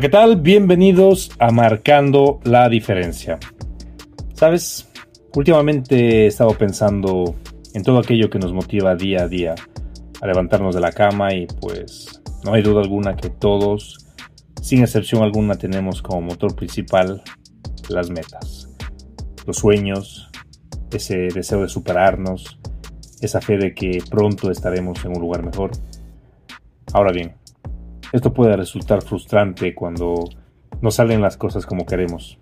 ¿qué tal? Bienvenidos a Marcando la Diferencia. Sabes, últimamente he estado pensando en todo aquello que nos motiva día a día a levantarnos de la cama y pues no hay duda alguna que todos, sin excepción alguna, tenemos como motor principal las metas, los sueños, ese deseo de superarnos, esa fe de que pronto estaremos en un lugar mejor. Ahora bien, esto puede resultar frustrante cuando no salen las cosas como queremos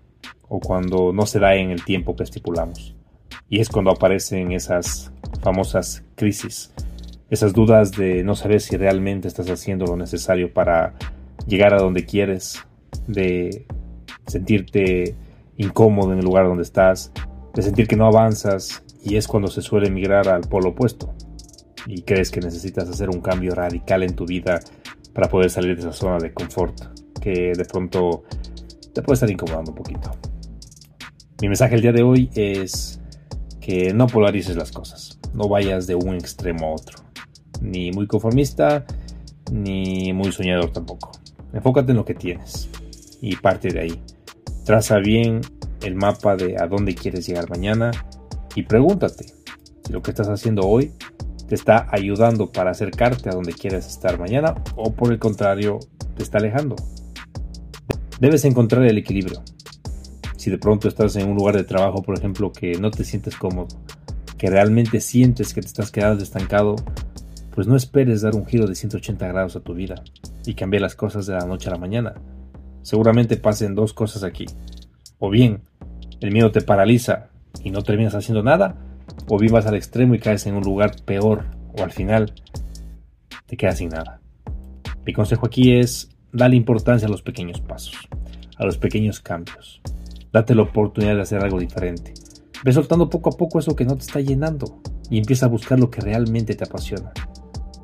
o cuando no se da en el tiempo que estipulamos. Y es cuando aparecen esas famosas crisis, esas dudas de no saber si realmente estás haciendo lo necesario para llegar a donde quieres, de sentirte incómodo en el lugar donde estás, de sentir que no avanzas y es cuando se suele migrar al polo opuesto y crees que necesitas hacer un cambio radical en tu vida para poder salir de esa zona de confort que de pronto te puede estar incomodando un poquito. Mi mensaje el día de hoy es que no polarices las cosas, no vayas de un extremo a otro, ni muy conformista, ni muy soñador tampoco. Enfócate en lo que tienes y parte de ahí. Traza bien el mapa de a dónde quieres llegar mañana y pregúntate si lo que estás haciendo hoy te está ayudando para acercarte a donde quieres estar mañana o por el contrario te está alejando. Debes encontrar el equilibrio. Si de pronto estás en un lugar de trabajo, por ejemplo, que no te sientes cómodo, que realmente sientes que te estás quedando estancado, pues no esperes dar un giro de 180 grados a tu vida y cambiar las cosas de la noche a la mañana. Seguramente pasen dos cosas aquí. O bien, el miedo te paraliza y no terminas haciendo nada, o vivas al extremo y caes en un lugar peor o al final te quedas sin nada. Mi consejo aquí es darle importancia a los pequeños pasos, a los pequeños cambios. Date la oportunidad de hacer algo diferente. Ve soltando poco a poco eso que no te está llenando y empieza a buscar lo que realmente te apasiona.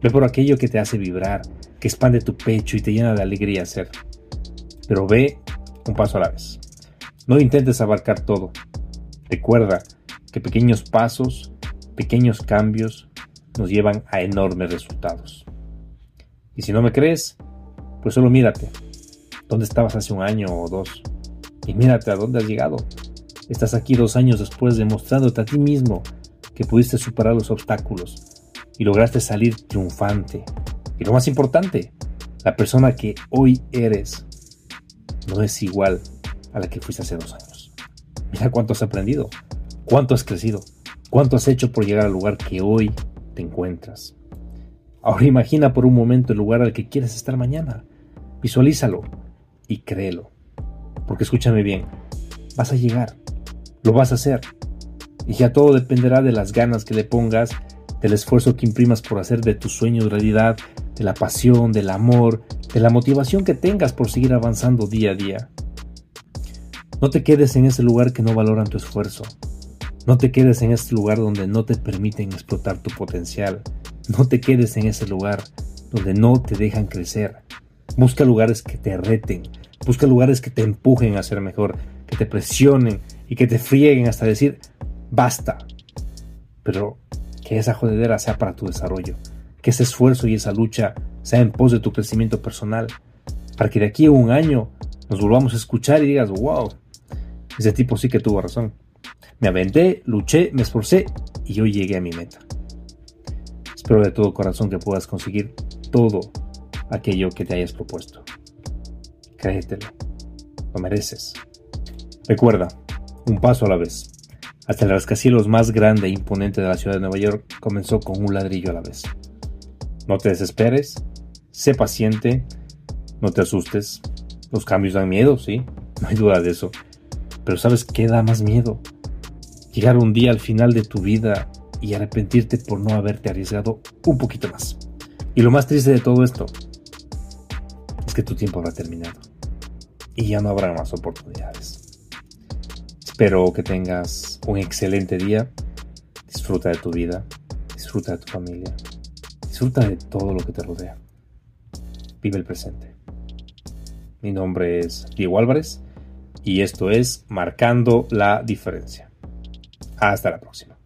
Ve por aquello que te hace vibrar, que expande tu pecho y te llena de alegría hacer. Pero ve un paso a la vez. No intentes abarcar todo. Recuerda que pequeños pasos, pequeños cambios nos llevan a enormes resultados. Y si no me crees, pues solo mírate. ¿Dónde estabas hace un año o dos? Y mírate a dónde has llegado. Estás aquí dos años después demostrándote a ti mismo que pudiste superar los obstáculos y lograste salir triunfante. Y lo más importante, la persona que hoy eres no es igual a la que fuiste hace dos años. Mira cuánto has aprendido, ¿Cuánto has crecido? ¿Cuánto has hecho por llegar al lugar que hoy te encuentras? Ahora imagina por un momento el lugar al que quieres estar mañana. Visualízalo y créelo. Porque escúchame bien, vas a llegar, lo vas a hacer. Y ya todo dependerá de las ganas que le pongas, del esfuerzo que imprimas por hacer de tus sueños realidad, de la pasión, del amor, de la motivación que tengas por seguir avanzando día a día. No te quedes en ese lugar que no valoran tu esfuerzo. No te quedes en este lugar donde no te permiten explotar tu potencial. No te quedes en ese lugar donde no te dejan crecer. Busca lugares que te reten. Busca lugares que te empujen a ser mejor, que te presionen y que te frieguen hasta decir basta. Pero que esa jodedera sea para tu desarrollo. Que ese esfuerzo y esa lucha sea en pos de tu crecimiento personal. Para que de aquí a un año nos volvamos a escuchar y digas, wow, ese tipo sí que tuvo razón. Me aventé, luché, me esforcé y hoy llegué a mi meta. Espero de todo corazón que puedas conseguir todo aquello que te hayas propuesto. Créetelo, lo mereces. Recuerda, un paso a la vez. Hasta el rascacielos más grande e imponente de la ciudad de Nueva York comenzó con un ladrillo a la vez. No te desesperes, sé paciente, no te asustes. Los cambios dan miedo, sí, no hay duda de eso. Pero ¿sabes qué da más miedo? Llegar un día al final de tu vida y arrepentirte por no haberte arriesgado un poquito más. Y lo más triste de todo esto es que tu tiempo habrá terminado y ya no habrá más oportunidades. Espero que tengas un excelente día, disfruta de tu vida, disfruta de tu familia, disfruta de todo lo que te rodea. Vive el presente. Mi nombre es Diego Álvarez y esto es Marcando la Diferencia. Hasta la próxima.